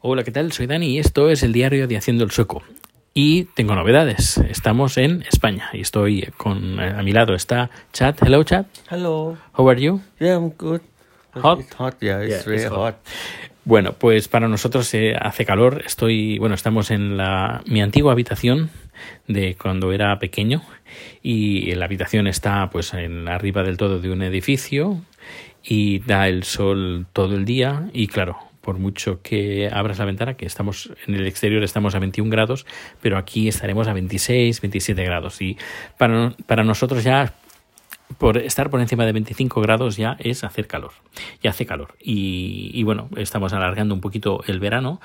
Hola, ¿qué tal? Soy Dani y esto es el diario de Haciendo el Sueco. Y tengo novedades. Estamos en España y estoy con eh, a mi lado está Chad. Hello, Chad. Hello. How are you? Yeah, I'm good. Hot? It's hot. Yeah, it's Yeah, very it's hot. hot. Bueno, pues para nosotros eh, hace calor. Estoy, bueno, estamos en la mi antigua habitación de cuando era pequeño y la habitación está pues en arriba del todo de un edificio y da el sol todo el día y claro, por mucho que abras la ventana, que estamos en el exterior estamos a 21 grados, pero aquí estaremos a 26, 27 grados y para, para nosotros ya por estar por encima de 25 grados ya es hacer calor, ya hace calor. Y, y, bueno, estamos alargando un poquito el verano.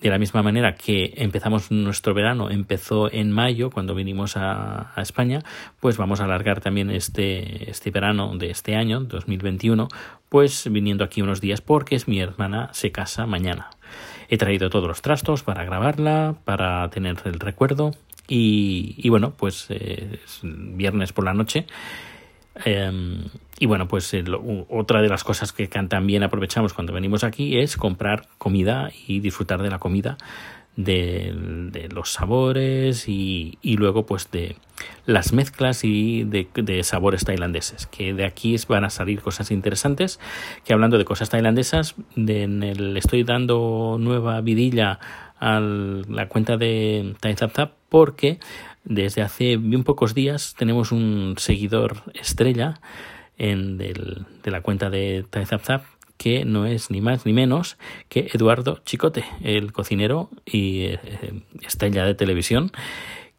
De la misma manera que empezamos nuestro verano, empezó en mayo cuando vinimos a, España, pues vamos a alargar también este, este verano de este año, 2021, pues viniendo aquí unos días porque es mi hermana se casa mañana. He traído todos los trastos para grabarla, para tener el recuerdo y, bueno, pues eh, es viernes por la noche. Eh, y bueno, pues eh, otra de las cosas que también aprovechamos cuando venimos aquí es comprar comida y disfrutar de la comida, de, los sabores y, y, luego pues de las mezclas y de, sabores tailandeses, que de aquí van a salir cosas interesantes, que hablando de cosas tailandesas, de, en el, estoy dando nueva vidilla a la cuenta de Thai Zap Zap porque desde hace bien pocos días tenemos un seguidor estrella en del, de la cuenta de TaiZapZap que no es ni más ni menos que Eduardo Chicote, el cocinero y eh, estrella de televisión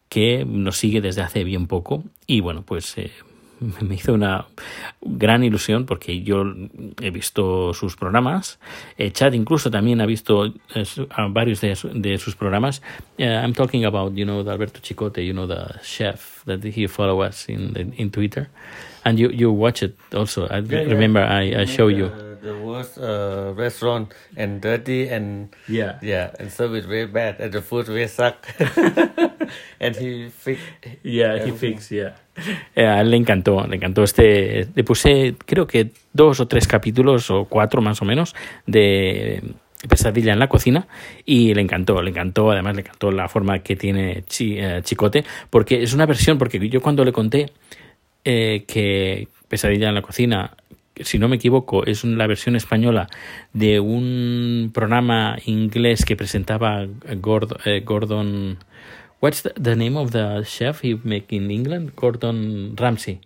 que nos sigue desde hace bien poco y bueno pues eh, me hizo una gran ilusión porque yo he visto sus programas. Eh, Chad incluso también ha visto eh, varios de, sus programas. Uh, I'm talking about, you know, Alberto Chicote, you know, the chef that he follow us in in Twitter, and you you watch it also. I Yeah, yeah. remember I, I show you. The, the worst uh, restaurant and dirty and Yeah. yeah, and service very bad and the food very suck. and he fix. Yeah, he everything. fix, yeah. A él le encantó, le encantó este. Le puse, creo que dos o tres capítulos, o cuatro más o menos, de Pesadilla en la cocina, y le encantó, le encantó, además le encantó la forma que tiene eh, Chicote, porque es una versión, porque yo cuando le conté eh, que Pesadilla en la cocina, si no me equivoco, es la versión española de un programa inglés que presentaba Gordon, eh, Gordon What's the, the name of the chef he make in England? Gordon Ramsay.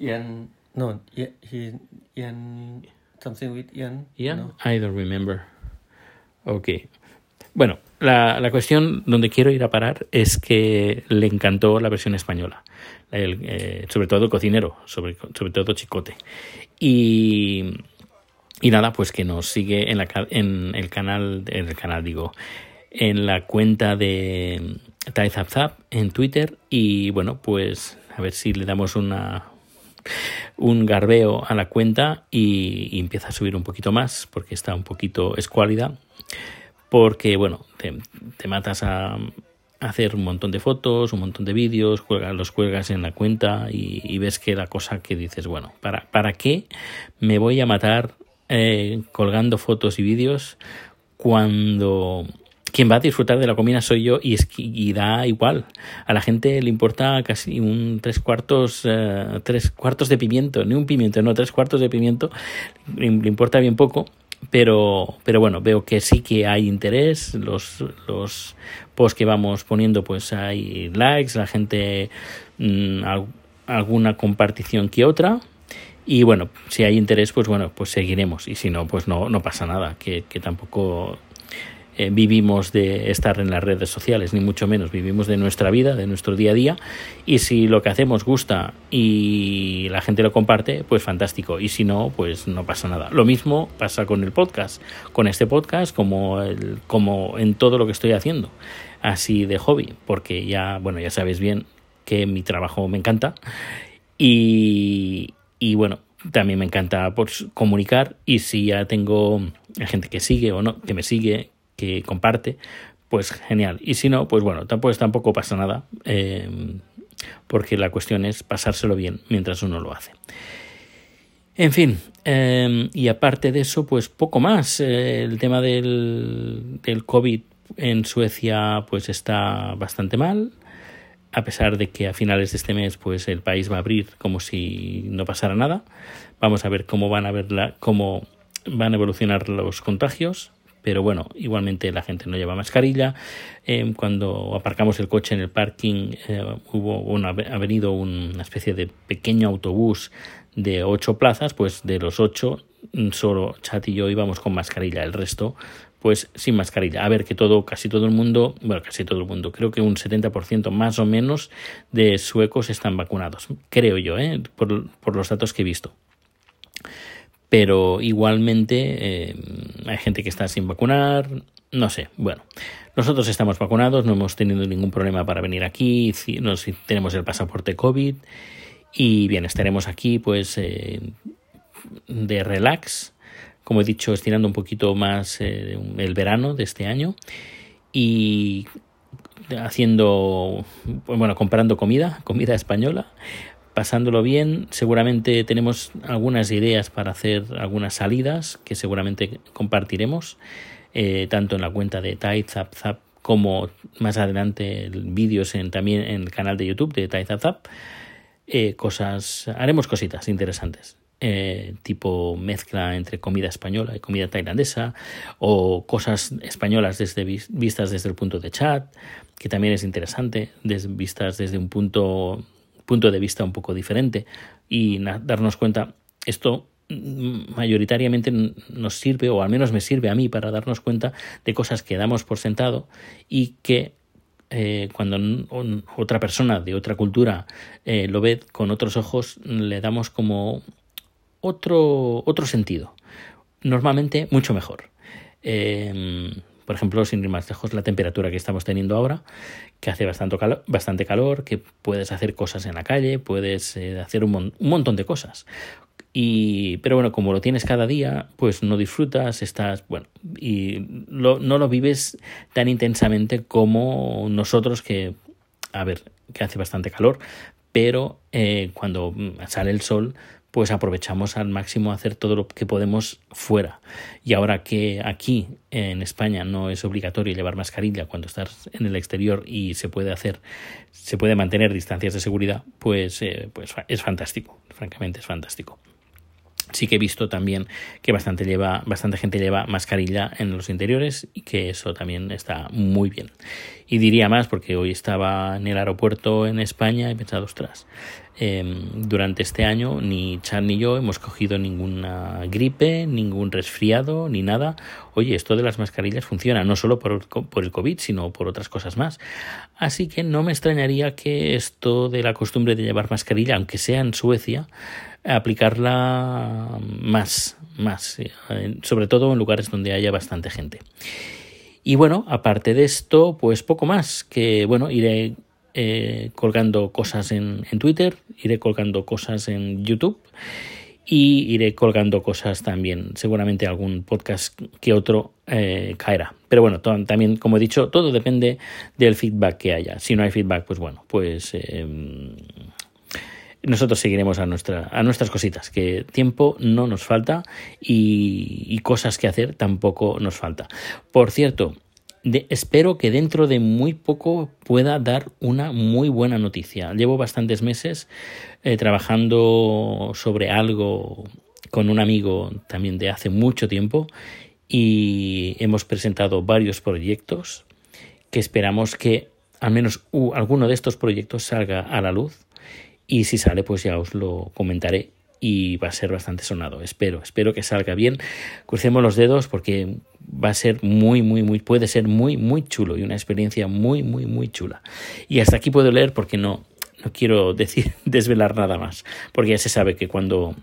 Ian, no, Ian, he, Ian, something with Ian. No? I don't remember. Ok. Bueno, la, la cuestión donde quiero ir a parar es que le encantó la versión española. Eh, sobre todo el cocinero, sobre, sobre todo Chicote. Y, y nada, pues que nos sigue en, la, en el canal, en el canal digo, en la cuenta de TaiZapZap en Twitter. Y bueno, pues a ver si le damos una, un garbeo a la cuenta y empieza a subir un poquito más porque está un poquito escuálida porque bueno te, matas a, hacer un montón de fotos un montón de vídeos cuelgas, los cuelgas en la cuenta y, y ves que la cosa que dices bueno para para qué me voy a matar eh, colgando fotos y vídeos cuando quien va a disfrutar de la comida soy yo y, es, y da igual. A la gente le importa casi un tres cuartos, eh, tres cuartos de pimiento, ni un pimiento, no, tres cuartos de pimiento, le importa bien poco. Pero, pero bueno, veo que sí que hay interés, los, los posts que vamos poniendo pues hay likes, la gente mm, al- alguna compartición que otra, y bueno, si hay interés, pues bueno, pues seguiremos. Y si no, pues no, no pasa nada, que, que tampoco eh, vivimos de estar en las redes sociales, ni mucho menos. Vivimos de nuestra vida, de nuestro día a día. Y si lo que hacemos gusta y la gente lo comparte, pues fantástico. Y si no, pues no pasa nada. Lo mismo pasa con el podcast, con este podcast, como, el, como en todo lo que estoy haciendo, así de hobby, porque ya, bueno, ya sabes bien que mi trabajo me encanta. Y, y bueno, también me encanta pues, comunicar y si ya tengo gente que sigue o no, que me sigue, que comparte, pues genial. Y si no, pues bueno, tampoco, tampoco pasa nada, eh, porque la cuestión es pasárselo bien mientras uno lo hace. En fin, eh, y aparte de eso, pues poco más. Eh, el tema del, del COVID en Suecia pues está bastante mal a pesar de que a finales de este mes pues el país va a abrir como si no pasara nada. Vamos a ver cómo van a ver la, cómo van a evolucionar los contagios. Pero bueno, igualmente la gente no lleva mascarilla. Eh, cuando aparcamos el coche en el parking, eh, hubo una, ha venido una especie de pequeño autobús de ocho plazas, pues de los ocho, solo Chat y yo íbamos con mascarilla. El resto, pues sin mascarilla. A ver que todo, casi todo el mundo, bueno, casi todo el mundo, creo que un 70% más o menos de suecos están vacunados, creo yo, ¿eh? por, por los datos que he visto. Pero igualmente eh, hay gente que está sin vacunar, no sé, bueno, nosotros estamos vacunados, no hemos tenido ningún problema para venir aquí, nos, tenemos el pasaporte COVID y bien, estaremos aquí pues eh, de relax como he dicho, estirando un poquito más eh, el verano de este año y haciendo, bueno, comprando comida, comida española, pasándolo bien. Seguramente tenemos algunas ideas para hacer algunas salidas que seguramente compartiremos, eh, tanto en la cuenta de Tai Zap Zap como más adelante vídeos en, también en el canal de YouTube de Tai Zap Zap. Eh, cosas, haremos cositas interesantes. Eh, tipo mezcla entre comida española y comida tailandesa, o cosas españolas desde, vistas desde el punto de chat, que también es interesante, vistas desde un punto, punto de vista un poco diferente, y darnos cuenta, esto mayoritariamente nos sirve, o al menos me sirve a mí, para darnos cuenta de cosas que damos por sentado y que eh, cuando otra persona de otra cultura eh, lo ve con otros ojos, le damos como otro, otro sentido, normalmente mucho mejor. Em, por ejemplo, sin ir más lejos, la temperatura que estamos teniendo ahora, que hace bastante calor, bastante calor que puedes hacer cosas en la calle, puedes eh, hacer un, montón de cosas. Y, pero bueno, como lo tienes cada día, pues no disfrutas, estás, bueno, y no lo vives tan intensamente como nosotros que, a ver, que hace bastante calor, pero eh, cuando sale el sol, pues aprovechamos al máximo hacer todo lo que podemos fuera. Y ahora que aquí en España no es obligatorio llevar mascarilla cuando estás en el exterior y se puede hacer, se puede mantener distancias de seguridad, pues, eh, pues es fantástico, francamente es fantástico sí que he visto también que bastante lleva bastante gente lleva mascarilla en los interiores y que eso también está muy bien y diría más porque hoy estaba en el aeropuerto en España y he pensado ostras Em, durante este año ni Chan ni yo hemos cogido ninguna gripe, ningún resfriado, ni nada. Oye, esto de las mascarillas funciona no solo por el COVID, sino por otras cosas más. Así que no me extrañaría que esto de la costumbre de llevar mascarilla, aunque sea en Suecia, aplicarla más, más, eh, sobre todo en lugares donde haya bastante gente. Y bueno, aparte de esto, pues poco más, que bueno, iré eh, colgando cosas en, en, Twitter, iré colgando cosas en YouTube y iré colgando cosas también. Seguramente algún podcast que otro eh, caerá. Pero bueno, también, como he dicho, todo depende del feedback que haya. Si no hay feedback, pues bueno, pues eh, nosotros seguiremos a, nuestra, a nuestras cositas, que tiempo no nos falta y, cosas que hacer tampoco nos falta. Por cierto, espero que dentro de muy poco pueda dar una muy buena noticia. Llevo bastantes meses eh, trabajando sobre algo con un amigo también de hace mucho tiempo y hemos presentado varios proyectos que esperamos que al menos alguno de estos proyectos salga a la luz y si sale pues ya os lo comentaré y va a ser bastante sonado. Espero, espero que salga bien. Crucemos los dedos porque va a ser muy, muy, muy, puede ser muy, muy chulo y una experiencia muy, muy, muy chula. Y hasta aquí puedo leer porque no, no quiero decir, desvelar nada más, porque ya se sabe que cuando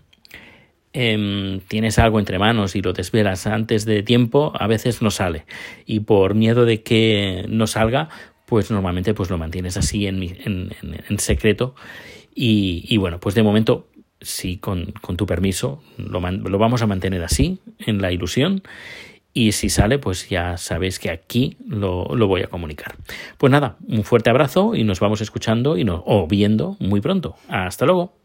em, tienes algo entre manos y lo desvelas antes de tiempo, a veces no sale. Y por miedo de que no salga, pues normalmente pues lo mantienes así en, en, en secreto. Y, bueno, pues de momento sí, con, con tu permiso, lo, lo, vamos a mantener así, en la ilusión. Y si sale, pues ya sabéis que aquí lo, lo voy a comunicar. Pues nada, un fuerte abrazo y nos vamos escuchando y no, o viendo muy pronto. Hasta luego.